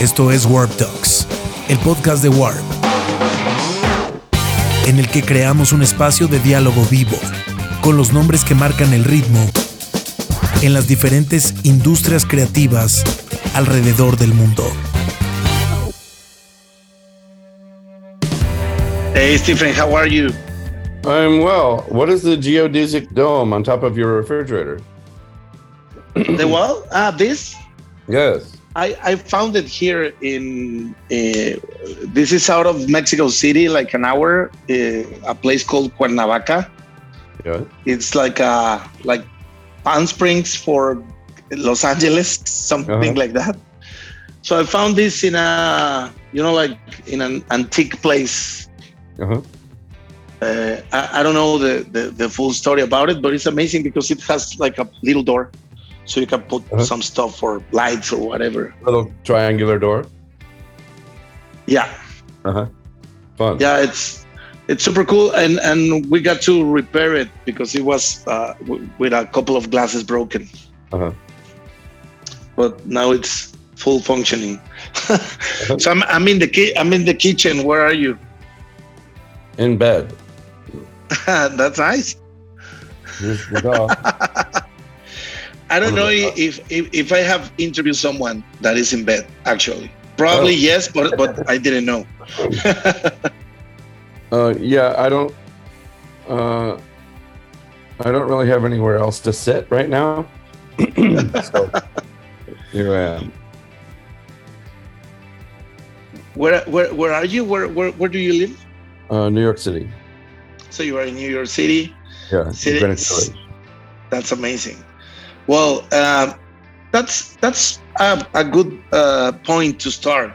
Esto es Warp Talks, el podcast de Warp, en el que creamos un espacio de diálogo vivo con los nombres que marcan el ritmo en las diferentes industrias creativas alrededor del mundo. Hey Stephen, how are you? I'm well. What is the geodesic dome on top of your refrigerator? the what? Ah, this? Yes. I, I found it here in uh, this is out of Mexico City, like an hour, uh, a place called Cuernavaca. Yeah. It's like a like Palm Springs for Los Angeles, something Uh-huh. like that. So I found this in a you know like in an antique place. Uh-huh. Uh, I, I don't know the, the the full story about it, but it's amazing because it has like a little door, so you can put Uh-huh. some stuff for lights or whatever. Little triangular door. Yeah. Uh-huh. Fun. yeah it's it's super cool and and we got to repair it because it was uh, w- with a couple of glasses broken Uh-huh. but now it's full functioning so I'm, I'm in the ki- i'm in the kitchen where are you In bed. that's nice dog. i don't know if, if if i have interviewed someone that is in bed actually probably Oh. yes but but i didn't know uh, yeah, I don't uh, I don't really have anywhere else to sit right now. so here I am. where where where are you where where, where do you live Uh, New York City. so you are in new york city Yeah. City-. That's amazing. Well, um, that's that's a, a good uh, point to start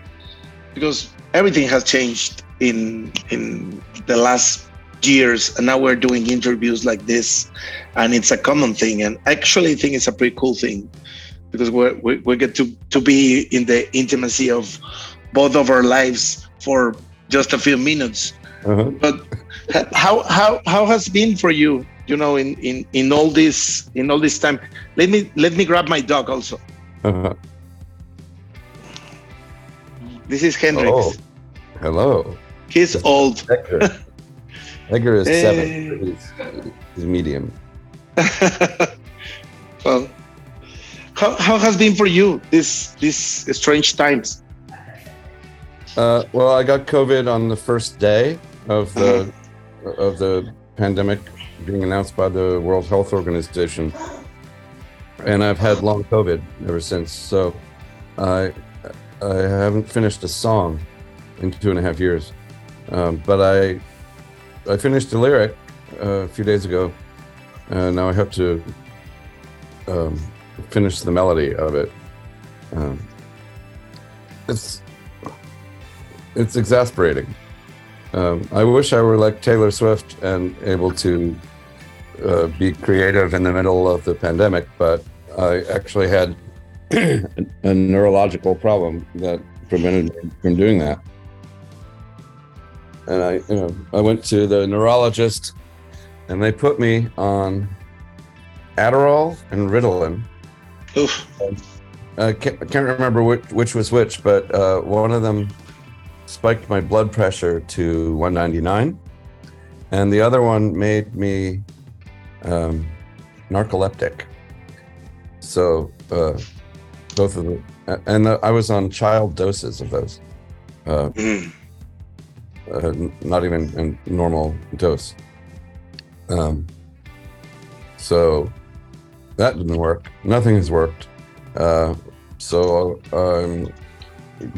because everything has changed in in the last years, and now we're doing interviews like this, and it's a common thing. And actually, I actually think it's a pretty cool thing because we're, we we get to to be in the intimacy of both of our lives for just a few minutes Uh-huh. but how how how has been for you you know in in in all this in all this time let me let me grab my dog also Uh-huh. this is hendrix Oh. Hello. he's old Edgar. Edgar is Hey. seven. He's, he's medium. well how, how has been for you this these strange times Uh, well, I got COVID on the first day of the of the pandemic being announced by the World Health Organization, and I've had long COVID ever since. So, I I haven't finished a song in two and a half years, um, but I I finished a lyric uh, a few days ago. Uh, now I have to um, finish the melody of it. Um, it's it's exasperating. Um, I wish I were like Taylor Swift and able to uh, be creative in the middle of the pandemic, but I actually had a neurological problem that prevented me from doing that. And I, you know, I went to the neurologist, and they put me on Adderall and Ritalin. Oof. I can't, I can't remember which, which was which, but uh, one of them spiked my blood pressure to 199, and the other one made me um, narcoleptic. So uh, both of them, and I was on child doses of those, uh, uh, not even a normal dose. Um, so that didn't work. Nothing has worked. Uh, so I'm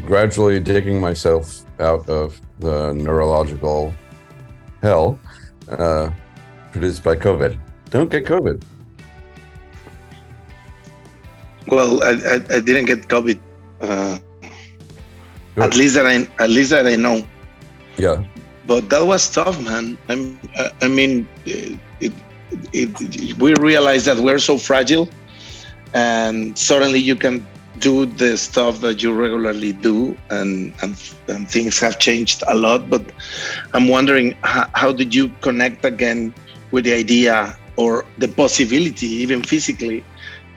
gradually digging myself out of the neurological hell uh, produced by COVID. Don't get COVID. well I, I i didn't get covid uh, at least that i at least that i know Yeah. but that was tough man i'm i, I mean it, it, it we realize that we're so fragile and suddenly you can do the stuff that you regularly do and and, and things have changed a lot but i'm wondering how, how did you connect again with the idea or the possibility even physically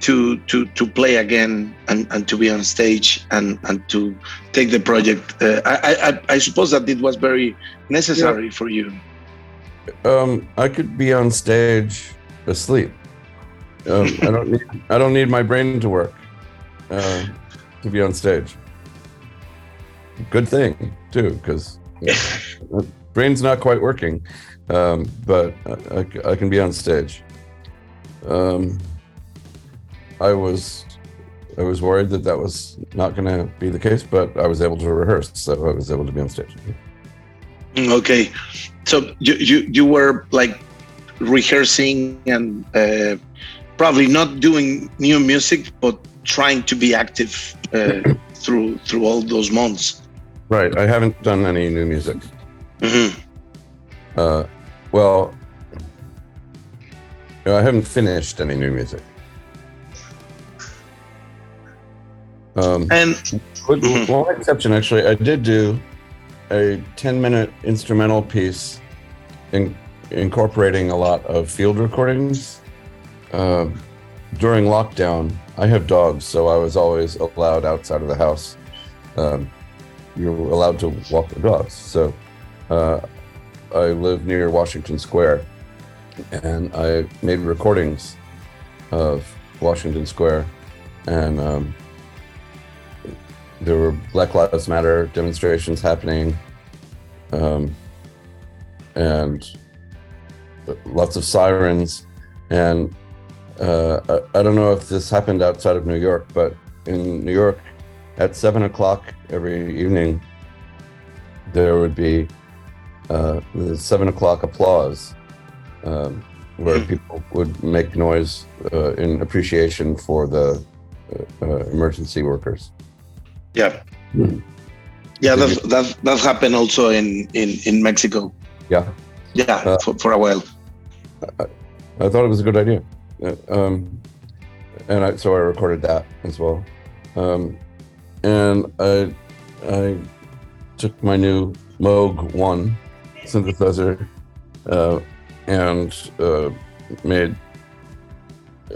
to to to play again and, and to be on stage and and to take the project? Uh, I, I i suppose that it was very necessary yeah. for you. Um i could be on stage asleep. Um, i don't need i don't need my brain to work uh, to be on stage. Good thing too because brain's not quite working um, but I, I, can be on stage. Um, I was I was worried that that was not going to be the case, but I was able to rehearse, so I was able to be on stage. Mm, okay, so you you, you were like rehearsing and uh, probably not doing new music, but trying to be active uh, through through all those months. Right. I haven't done any new music. Mm-hmm. Uh, well, I haven't finished any new music. Um, and with mm-hmm. one exception, actually, I did do a 10 minute instrumental piece in, incorporating a lot of field recordings. Uh, during lockdown, I have dogs, so I was always allowed outside of the house. Um, you're allowed to walk the dogs. So uh, I live near Washington Square, and I made recordings of Washington Square, and um, there were Black Lives Matter demonstrations happening, um, and lots of sirens. And uh, I, I, don't know if this happened outside of New York, but in New York, at seven o'clock every evening, there would be uh, the seven o'clock applause, um, where hmm. people would make noise uh, in appreciation for the uh, uh, emergency workers. Yeah. Mm. Yeah, that, that that happened also in in in Mexico. Yeah. Yeah, uh, for, for a while. I, I, thought it was a good idea, um, and I, so I recorded that as well. Um, and I I took my new Moog One synthesizer uh, and uh, made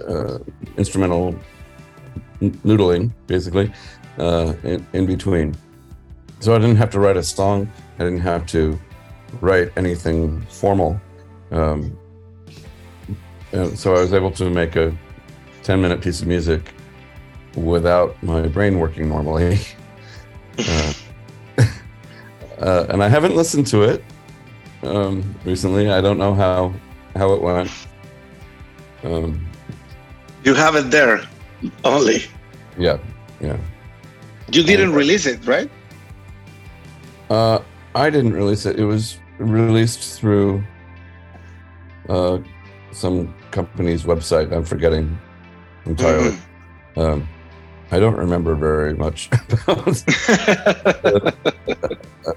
uh, instrumental noodling, basically, uh, in, in between. So I didn't have to write a song. I didn't have to write anything formal. Um, and so I was able to make a 10 minute piece of music without my brain working normally. uh, uh, and I haven't listened to it um, recently. I don't know how how it went. Um, you have it there only. Yeah, yeah. You didn't release it, right? Uh, I didn't release it. It was released through uh, some company's website. I'm forgetting entirely. Mm-hmm. Um, I don't remember very much about,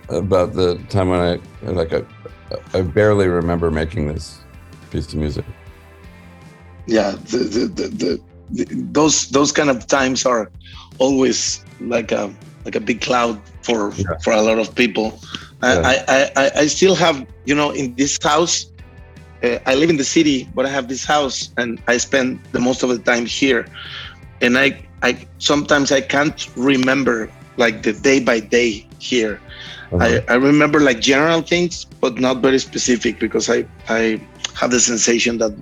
about the time when I like I, I barely remember making this piece of music. Yeah, the, the, the, the those those kind of times are always like a like a big cloud for yeah. for a lot of people. Yeah. I, I I still have you know in this house. Uh, I live in the city, but I have this house, and I spend the most of the time here. And I I sometimes I can't remember like the day by day here. Uh-huh. I, I remember like general things, but not very specific because I I have the sensation that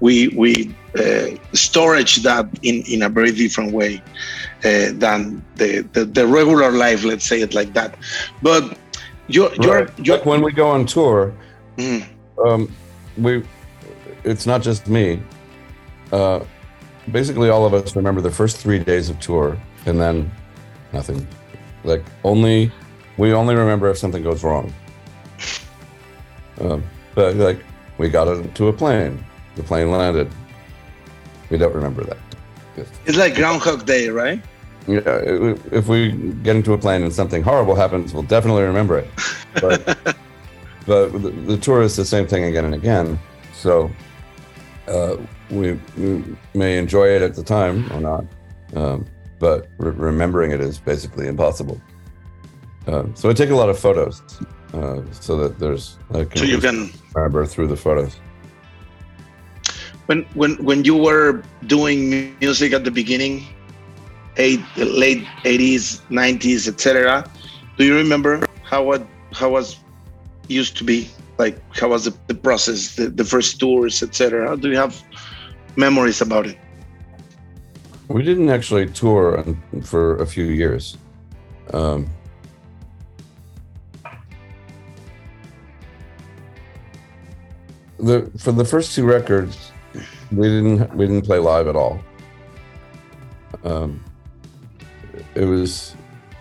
we we uh, storage that in in a very different way uh, than the, the, the regular life let's say it like that but you're you're, you're like when we go on tour mm. um, we it's not just me uh, basically all of us remember the first three days of tour and then nothing like only we only remember if something goes wrong um, but like we got into a plane the plane landed. We don't remember that. It's like Groundhog Day, right? Yeah, if we get into a plane and something horrible happens, we'll definitely remember it. But, but the, the, tour is the same thing again and again. So uh, we, we, may enjoy it at the time or not, um, but re- remembering it is basically impossible. Uh, so I take a lot of photos uh, so that there's so you can remember through the photos. when when when you were doing music at the beginning, eight, late eighties, nineties, etc. Do you remember how what how was used to be like? How was the, the process, the, the first tours, etc. Do you have memories about it? We didn't actually tour for a few years. Um, the for the first two records, we didn't we didn't play live at all. Um, it was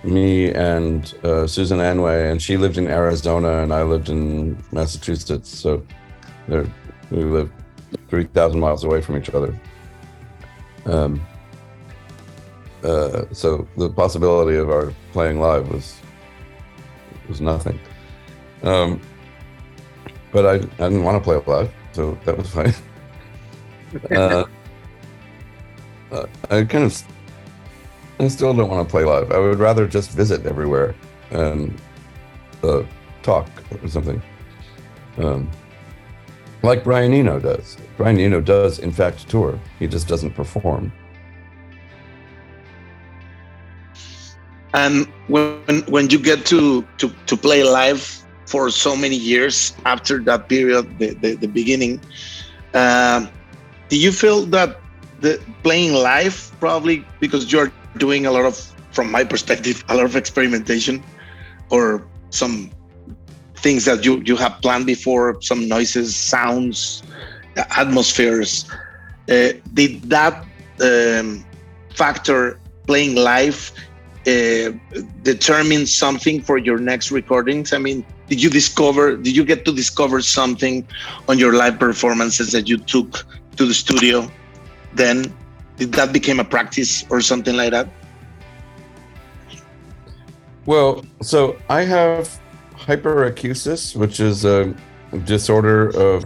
me and uh, Susan Anway, and she lived in Arizona, and I lived in Massachusetts. So we lived three thousand miles away from each other. Um, uh, so the possibility of our playing live was was nothing. Um, but I, I didn't want to play live, so that was fine. uh, I kind of, I still don't want to play live. I would rather just visit everywhere and uh, talk or something. Um, like Brian Eno does. Brian Eno does, in fact, tour. He just doesn't perform. And when when you get to to to play live for so many years after that period, the the, the beginning, uh, do you feel that the playing live probably because you're doing a lot of, from my perspective, a lot of experimentation, or some things that you you have planned before, some noises, sounds, atmospheres. Uh, did that um, factor playing live uh, determine something for your next recordings? I mean, did you discover, did you get to discover something on your live performances that you took to the studio? Then did that became a practice or something like that? Well, so I have hyperacusis, which is a disorder of,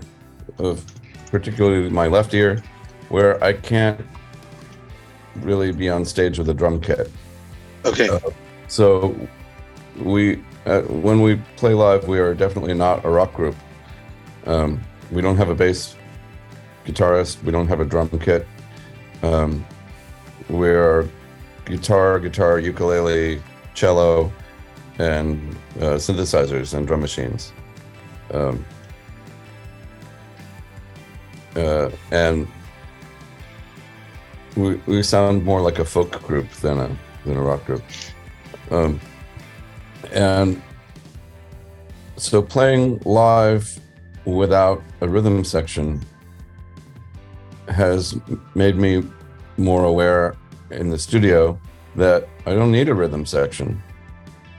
of particularly my left ear, where I can't really be on stage with a drum kit. Okay. Uh, so we uh, when we play live, we are definitely not a rock group. Um, we don't have a bass guitarist. We don't have a drum kit. Um, we're guitar, guitar, ukulele, cello, and uh, synthesizers and drum machines. Um, uh, and we, we sound more like a folk group than a than a rock group. Um, and so playing live without a rhythm section has made me more aware in the studio that I don't need a rhythm section.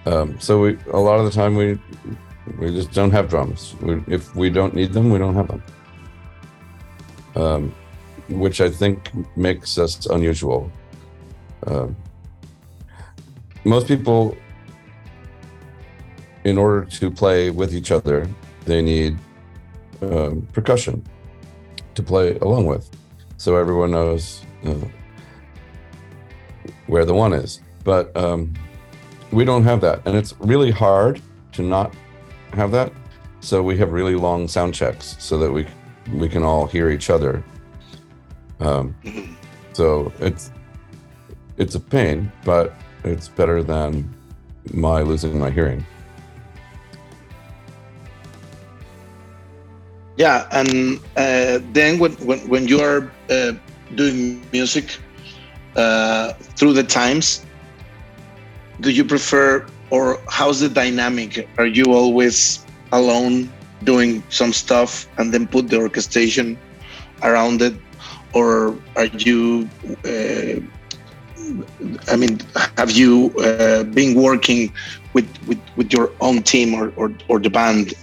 Um, so we a lot of the time we we just don't have drums. We, if we don't need them, we don't have them. Um, which I think makes us unusual. Um, most people, in order to play with each other, they need um, percussion to play along with. So everyone knows where the one is. But um, we don't have that. And it's really hard to not have that. So we have really long sound checks so that we we can all hear each other. Um, so it's it's a pain, but it's better than my losing my hearing. Yeah, and uh, then when, when, when you are uh, doing music uh, through the times, do you prefer or how's the dynamic? Are you always alone doing some stuff and then put the orchestration around it, or are you uh, I mean, have you uh, been working with, with, with your own team or, or, or the band?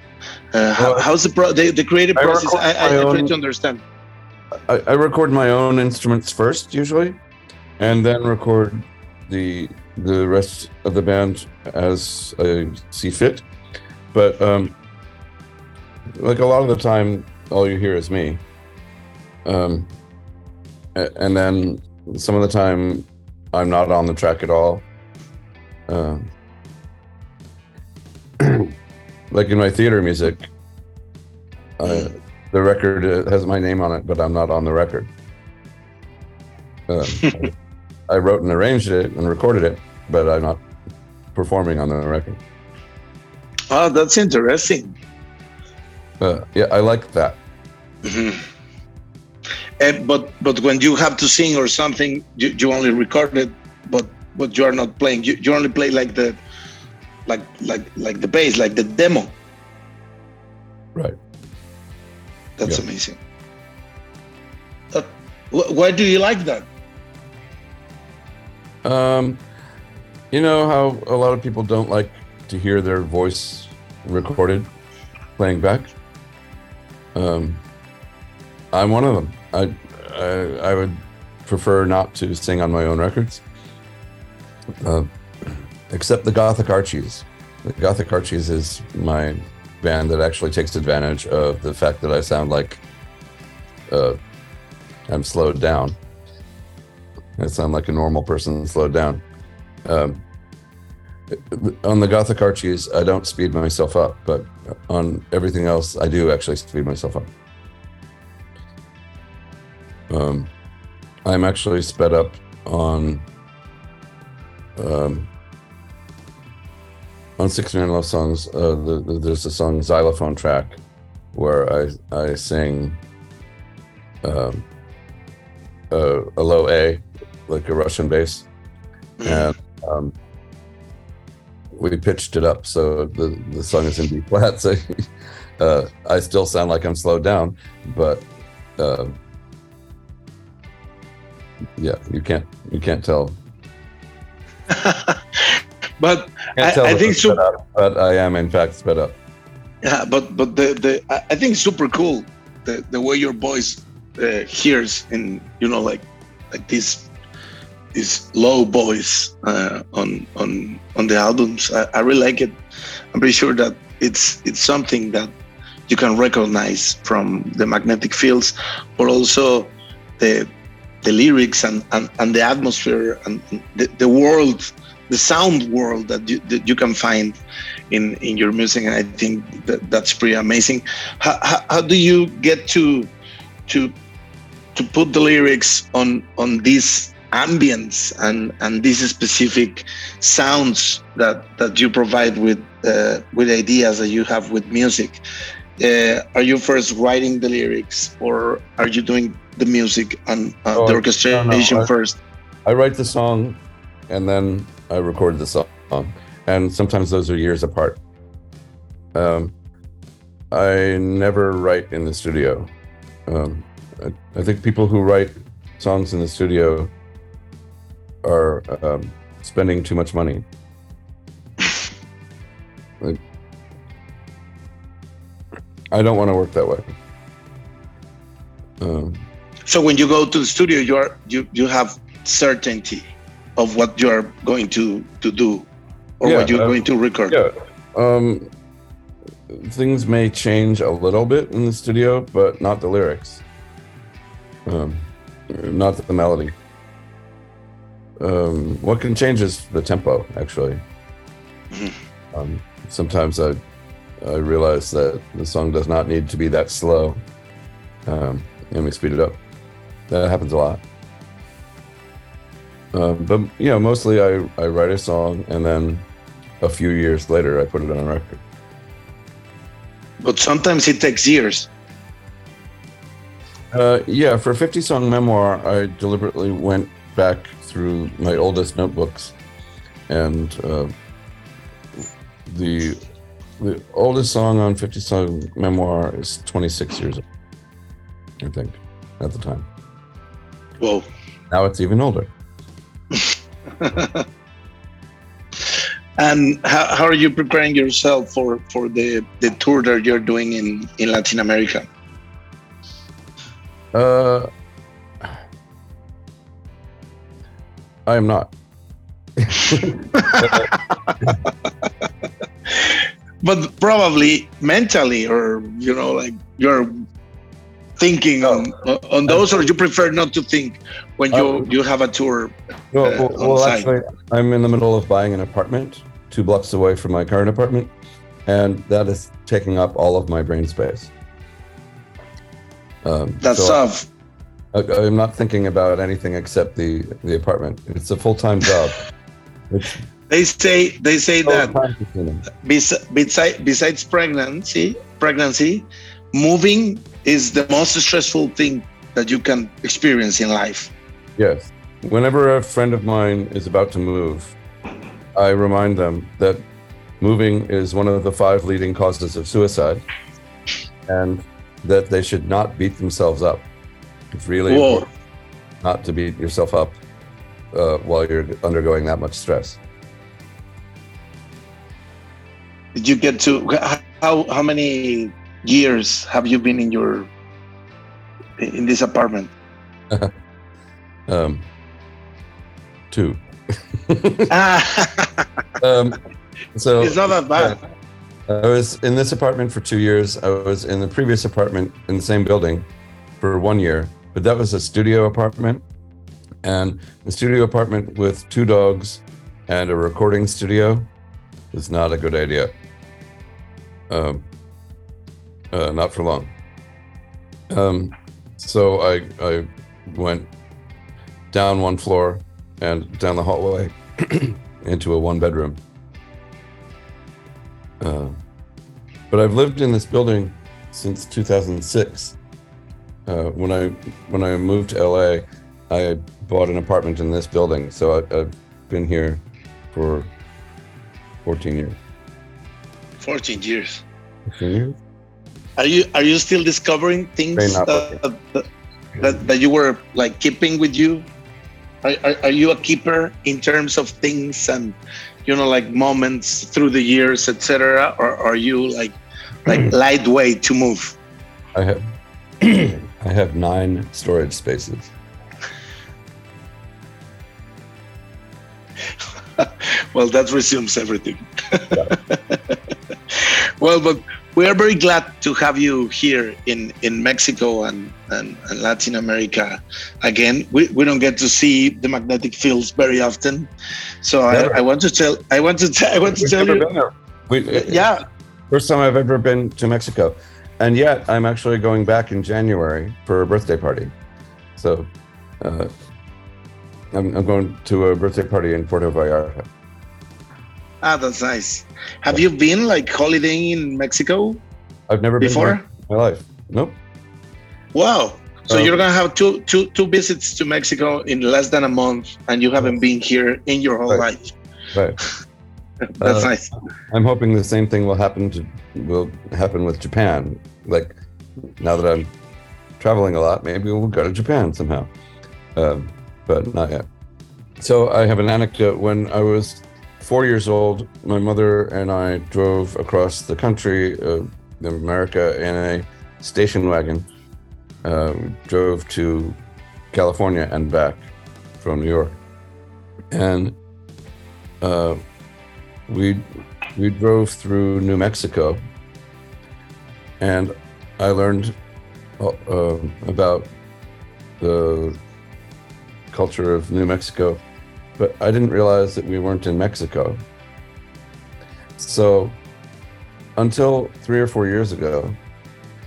Uh, how, well, how's the, pro- the, the creative I process? I, I, I try to understand. I, I record my own instruments first, usually, and then record the the rest of the band as I see fit. But um, like a lot of the time, all you hear is me. Um, and then some of the time I'm not on the track at all. Uh, like in my theater music, uh, the record uh, has my name on it, but I'm not on the record. Um, I wrote and arranged it and recorded it, but I'm not performing on the record. Oh, that's interesting. Uh, yeah, I like that. Mhm. Eh, but but when you have to sing or something, you, you only record it, but but you are not playing. You, you only play like the like like like the bass, like the demo. Right. That's Yeah. amazing. Uh, wh- why do you like that? Um, you know how a lot of people don't like to hear their voice recorded playing back. Um, I'm one of them. I, I I would prefer not to sing on my own records, uh, except the Gothic Archies. The Gothic Archies is my band that actually takes advantage of the fact that I sound like uh, I'm slowed down. I sound like a normal person slowed down. Um, on the Gothic Archies, I don't speed myself up, but on everything else, I do actually speed myself up. Um, I'm actually sped up on um, on 69 Love songs. Uh, the, the, there's a song xylophone track where I I sing um, a, a low A, like a Russian bass, and um, we pitched it up so the the song is in B flat. So uh, I still sound like I'm slowed down, but uh, yeah, you can't you can't tell. but I- I think so- but I am in fact sped up. yeah, but but the the I I think super cool the the way your voice uh, hears in you know like like this this low voice uh, on on on the albums. I, I really like it. I'm pretty sure that it's it's something that you can recognize from the magnetic fields, but also the the lyrics and, and, and the atmosphere and the, the world, the sound world that you, that you can find in, in your music. And I think that that's pretty amazing. How, how, how do you get to to to put the lyrics on on these ambience and and these specific sounds that that you provide with uh, with ideas that you have with music? Uh, are you first writing the lyrics, or are you doing the music and uh, Oh, the no, no, orchestration I- first? I write the song, and then I record the song, and sometimes those are years apart. Um, I never write in the studio. Um, I, I think people who write songs in the studio are um, spending too much money. Like, I don't want to work that way. Um, So when you go to the studio, you are you you have certainty of what you are going to to do, or Yeah, what you're uh, going to record. Yeah. Um, things may change a little bit in the studio, but not the lyrics. Um, not the melody. Um, what can change is the tempo, actually. Mhm. Um, sometimes I, I realize that the song does not need to be that slow, um, and we speed it up. That happens a lot. Um, but you know, mostly I, I write a song and then a few years later I put it on a record. But sometimes it takes years. Uh, yeah, for a 50 song memoir, I deliberately went back through my oldest notebooks, and uh, the the oldest song on 50 song memoir is 26 years old, I think, at the time. Whoa. Now it's even older. and how, how are you preparing yourself for for the the tour that you're doing in in Latin America? Uh, I am not. But probably mentally, or you know, like you're thinking on on those, or you prefer not to think when you Uh, you have a tour. Well, uh, well, well actually, I'm in the middle of buying an apartment two blocks away from my current apartment, and that is taking up all of my brain space. Um, That's so tough. I, I'm not thinking about anything except the the apartment. It's a full time job. It's They say they say that time consuming. bes- besides besides pregnancy, pregnancy, moving is the most stressful thing that you can experience in life. Yes. Whenever a friend of mine is about to move, I remind them that moving is one of the five leading causes of suicide and that they should not beat themselves up. It's really Whoa. important not to beat yourself up uh, while you're undergoing that much stress. Did you get to how how many years have you been in your in this apartment? Um, two. ah, um, so it's not that bad. I was in this apartment for two years. I was in the previous apartment in the same building for one year, but that was a studio apartment. And a studio apartment with two dogs and a recording studio is not a good idea. Um, uh, not for long. Um, so I, I went down one floor and down the hallway into a one bedroom. Uh, but I've lived in this building since 2006. Uh, when I when I moved to LA, I bought an apartment in this building, so I, I've been here for 14 years. 14 years. 15 years? Are you are you still discovering things that, that, that, that you were like keeping with you? Are, are, are you a keeper in terms of things and you know like moments through the years, etc. Or are you like like hmm. lightweight to move? I have I have nine storage spaces. well, that resumes everything. well, but we are very glad to have you here in, in Mexico and, and, and Latin America again. We, we don't get to see the magnetic fields very often, so I, I want to tell I want to tell I want to We've tell never you, been there. We, yeah, First time I've ever been to Mexico. And yet I'm actually going back in January for a birthday party. So uh, I'm, I'm going to a birthday party in Puerto Vallarta. Ah, that's nice. Have you been like holidaying in Mexico I've never been before? my life. Nope. Wow. So Um, you're gonna have two two two visits to Mexico in less than a month, and you haven't been here in your whole Right. life. Right. That's Uh, nice. I'm hoping the same thing will happen to will happen with Japan. Like now that I'm traveling a lot, maybe we'll go to Japan somehow. Um, but not yet. So I have an anecdote. When I was four years old, my mother and I drove across the country, uh, America, in a station wagon. Uh, drove to California and back from New York, and uh, we we drove through New Mexico, and I learned uh, uh, about the culture of New Mexico, but I didn't realize that we weren't in Mexico. So, until three or four years ago,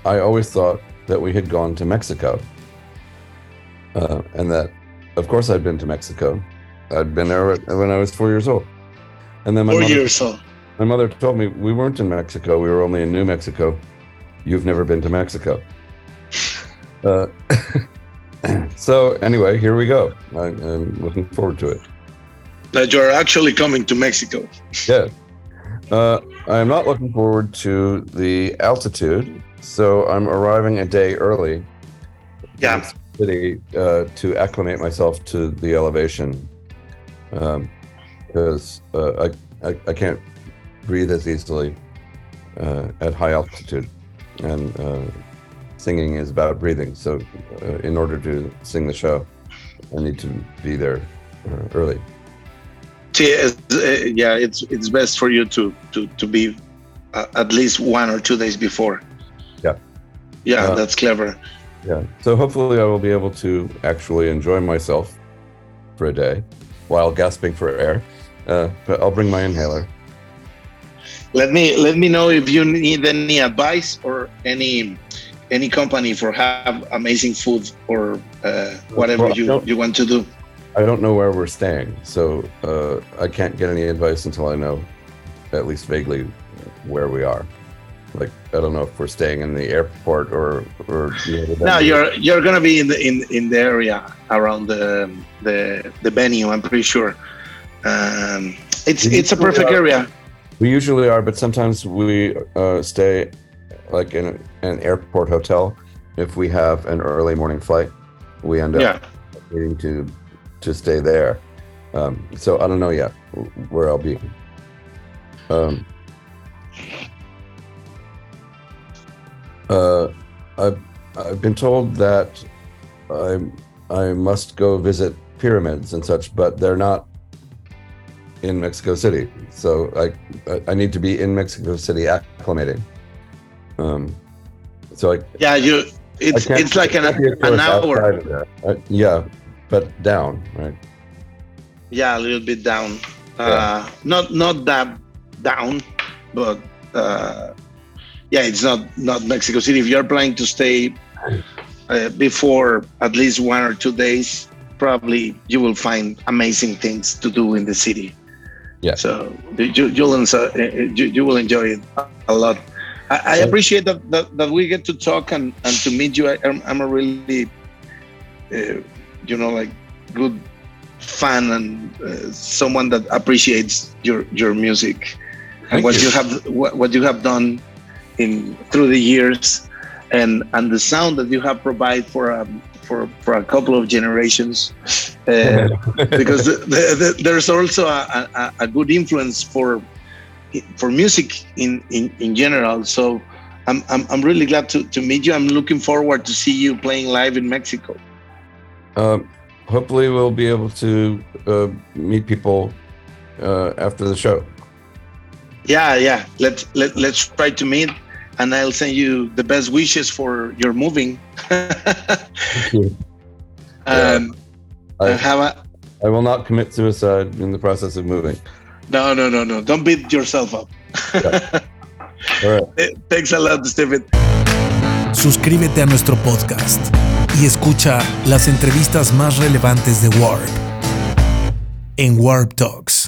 I always thought that we had gone to Mexico, uh, and that, of course, I'd been to Mexico. I'd been there when I was four years old, and then my Four mother, years old. my mother told me we weren't in Mexico. We were only in New Mexico. You've never been to Mexico. Uh, so anyway, here we go. I, I'm looking forward to it. That you're actually coming to Mexico. Yeah. Uh, I'm not looking forward to the altitude, so I'm arriving a day early. Yeah. City uh, to acclimate myself to the elevation, because uh, I, I I can't breathe as easily uh, at high altitude, and uh, singing is about breathing. So, uh, in order to sing the show, I need to be there uh, early. Uh, yeah, it's it's best for you to to to be uh, at least one or two days before. Yeah. Yeah, Uh, that's clever. Yeah. So hopefully I will be able to actually enjoy myself for a day while gasping for air. Uh, but I'll bring my inhaler. Let me let me know if you need any advice or any any company for have amazing food or uh, whatever Well, you, you want to do. I don't know where we're staying, so uh, I can't get any advice until I know at least vaguely where we are. Like I don't know if we're staying in the airport or or No, you're you're gonna be in the in in the area around the the the venue. I'm pretty sure. Um, it's it's a perfect area. We usually are, but sometimes we uh, stay like in an airport hotel. If we have an early morning flight, we end up Yeah. needing to to stay there. Um, so I don't know yet where I'll be. Um, uh, I've I've been told that I I must go visit pyramids and such, but they're not in Mexico City. So I I- I need to be in Mexico City acclimating. Um, so I Yeah, you. It's it's like an can't be a an hour. that. Uh, yeah, but down, right? Yeah, a little bit down. Yeah. Uh, not not that down, but uh, yeah, it's not not Mexico City. If you're planning to stay uh, before at least one or two days, probably you will find amazing things to do in the city. Yeah. So you you'll enjoy, you, you will enjoy it a lot. I, I appreciate that, that that we get to talk and and to meet you. I, I'm, I'm a really, uh, you know, like good fan and uh, someone that appreciates your your music and what you. you have what, what you have done in through the years and and the sound that you have provided for um, for for a couple of generations uh, because the, the, the, there's also a, a, a good influence for for music in in, in general so I'm, I'm, I'm really glad to, to meet you. I'm looking forward to see you playing live in Mexico. Um, hopefully, we'll be able to uh, meet people uh, after the show. Yeah, yeah. Let's let, let's try to meet, and I'll send you the best wishes for your moving. Thank you. um, I, have a I will not commit suicide in the process of moving. no, no, no, no. Don't beat yourself up. All right. Thanks a lot, Stephin. Suscríbete a nuestro podcast y escucha las entrevistas más relevantes de Warp en Warp Talks.